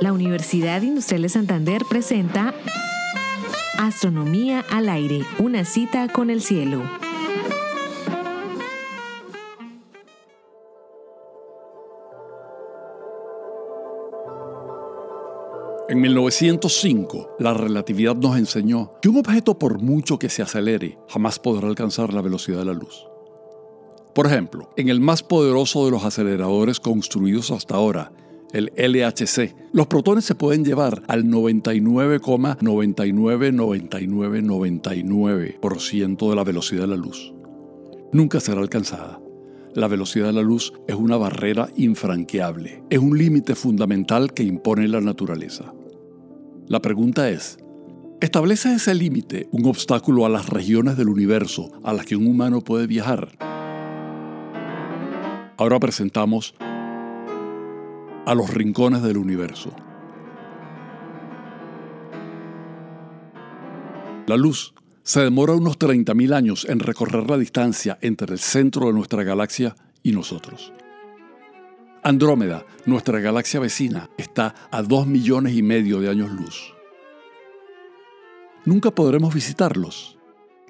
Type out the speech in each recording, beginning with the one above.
La Universidad Industrial de Santander presenta Astronomía al aire, una cita con el cielo. En 1905, la relatividad nos enseñó que un objeto por mucho que se acelere, jamás podrá alcanzar la velocidad de la luz. Por ejemplo, en el más poderoso de los aceleradores construidos hasta ahora, el LHC, los protones se pueden llevar al 99,999999% de la velocidad de la luz. Nunca será alcanzada. La velocidad de la luz es una barrera infranqueable, es un límite fundamental que impone la naturaleza. La pregunta es, ¿establece ese límite un obstáculo a las regiones del universo a las que un humano puede viajar? Ahora presentamos a los rincones del universo. La luz se demora unos 30.000 años en recorrer la distancia entre el centro de nuestra galaxia y nosotros. Andrómeda, nuestra galaxia vecina, está a 2 millones y medio de años luz. Nunca podremos visitarlos.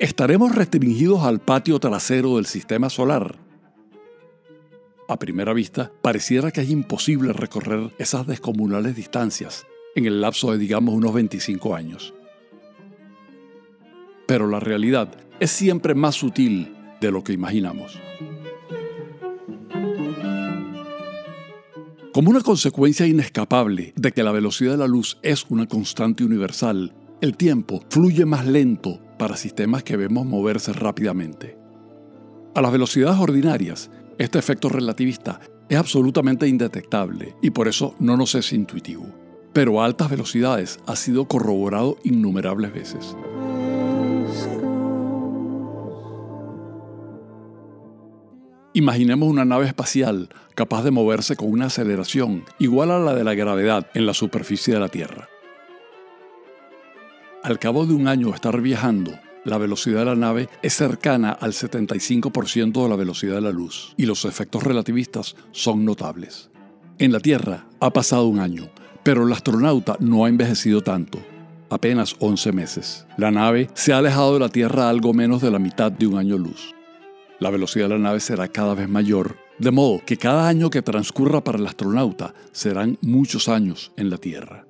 Estaremos restringidos al patio trasero del sistema solar. A primera vista, pareciera que es imposible recorrer esas descomunales distancias en el lapso de, digamos, unos 25 años. Pero la realidad es siempre más sutil de lo que imaginamos. Como una consecuencia inescapable de que la velocidad de la luz es una constante universal, el tiempo fluye más lento para sistemas que vemos moverse rápidamente. A las velocidades ordinarias, este efecto relativista es absolutamente indetectable y por eso no nos es intuitivo. Pero a altas velocidades ha sido corroborado innumerables veces. Imaginemos una nave espacial capaz de moverse con una aceleración igual a la de la gravedad en la superficie de la Tierra. Al cabo de un año estar viajando, la velocidad de la nave es cercana al 75% de la velocidad de la luz y los efectos relativistas son notables. En la Tierra ha pasado un año, pero el astronauta no ha envejecido tanto, apenas 11 meses. La nave se ha alejado de la Tierra algo menos de la mitad de un año luz la velocidad de la nave será cada vez mayor, de modo que cada año que transcurra para el astronauta serán muchos años en la Tierra.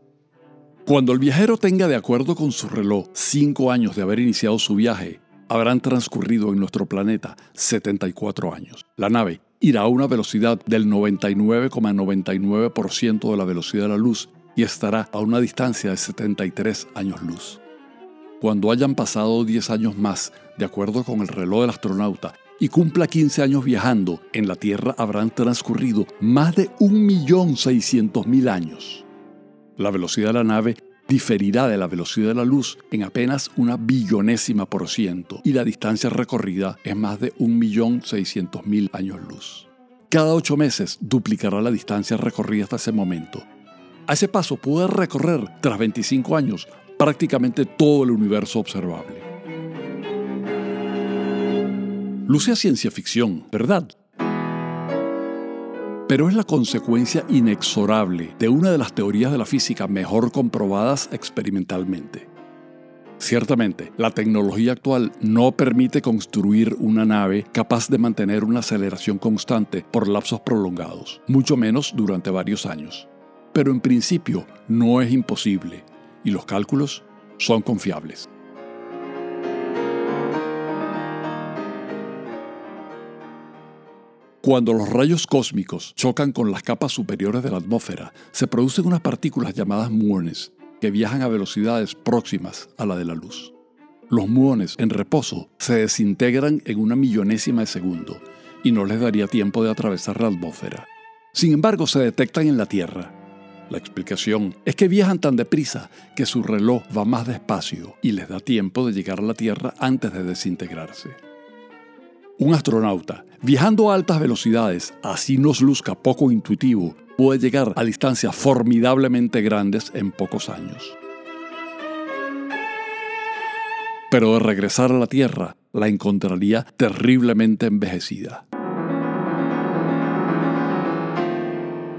Cuando el viajero tenga de acuerdo con su reloj cinco años de haber iniciado su viaje, habrán transcurrido en nuestro planeta 74 años. La nave irá a una velocidad del 99,99% de la velocidad de la luz y estará a una distancia de 73 años luz. Cuando hayan pasado 10 años más, de acuerdo con el reloj del astronauta, y cumpla 15 años viajando, en la Tierra habrán transcurrido más de 1.600.000 años. La velocidad de la nave diferirá de la velocidad de la luz en apenas una billonésima por ciento y la distancia recorrida es más de 1.600.000 años luz. Cada ocho meses duplicará la distancia recorrida hasta ese momento. A ese paso puede recorrer, tras 25 años, prácticamente todo el universo observable. Luce ciencia ficción, ¿verdad? Pero es la consecuencia inexorable de una de las teorías de la física mejor comprobadas experimentalmente. Ciertamente, la tecnología actual no permite construir una nave capaz de mantener una aceleración constante por lapsos prolongados, mucho menos durante varios años. Pero en principio no es imposible, y los cálculos son confiables. Cuando los rayos cósmicos chocan con las capas superiores de la atmósfera, se producen unas partículas llamadas muones que viajan a velocidades próximas a la de la luz. Los muones en reposo se desintegran en una millonésima de segundo y no les daría tiempo de atravesar la atmósfera. Sin embargo, se detectan en la Tierra. La explicación es que viajan tan deprisa que su reloj va más despacio y les da tiempo de llegar a la Tierra antes de desintegrarse. Un astronauta, viajando a altas velocidades, así nos luzca poco intuitivo, puede llegar a distancias formidablemente grandes en pocos años. Pero de regresar a la Tierra, la encontraría terriblemente envejecida.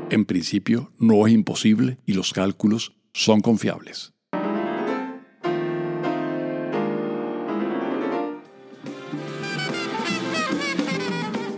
En principio, no es imposible y los cálculos son confiables.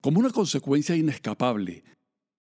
Como una consecuencia inescapable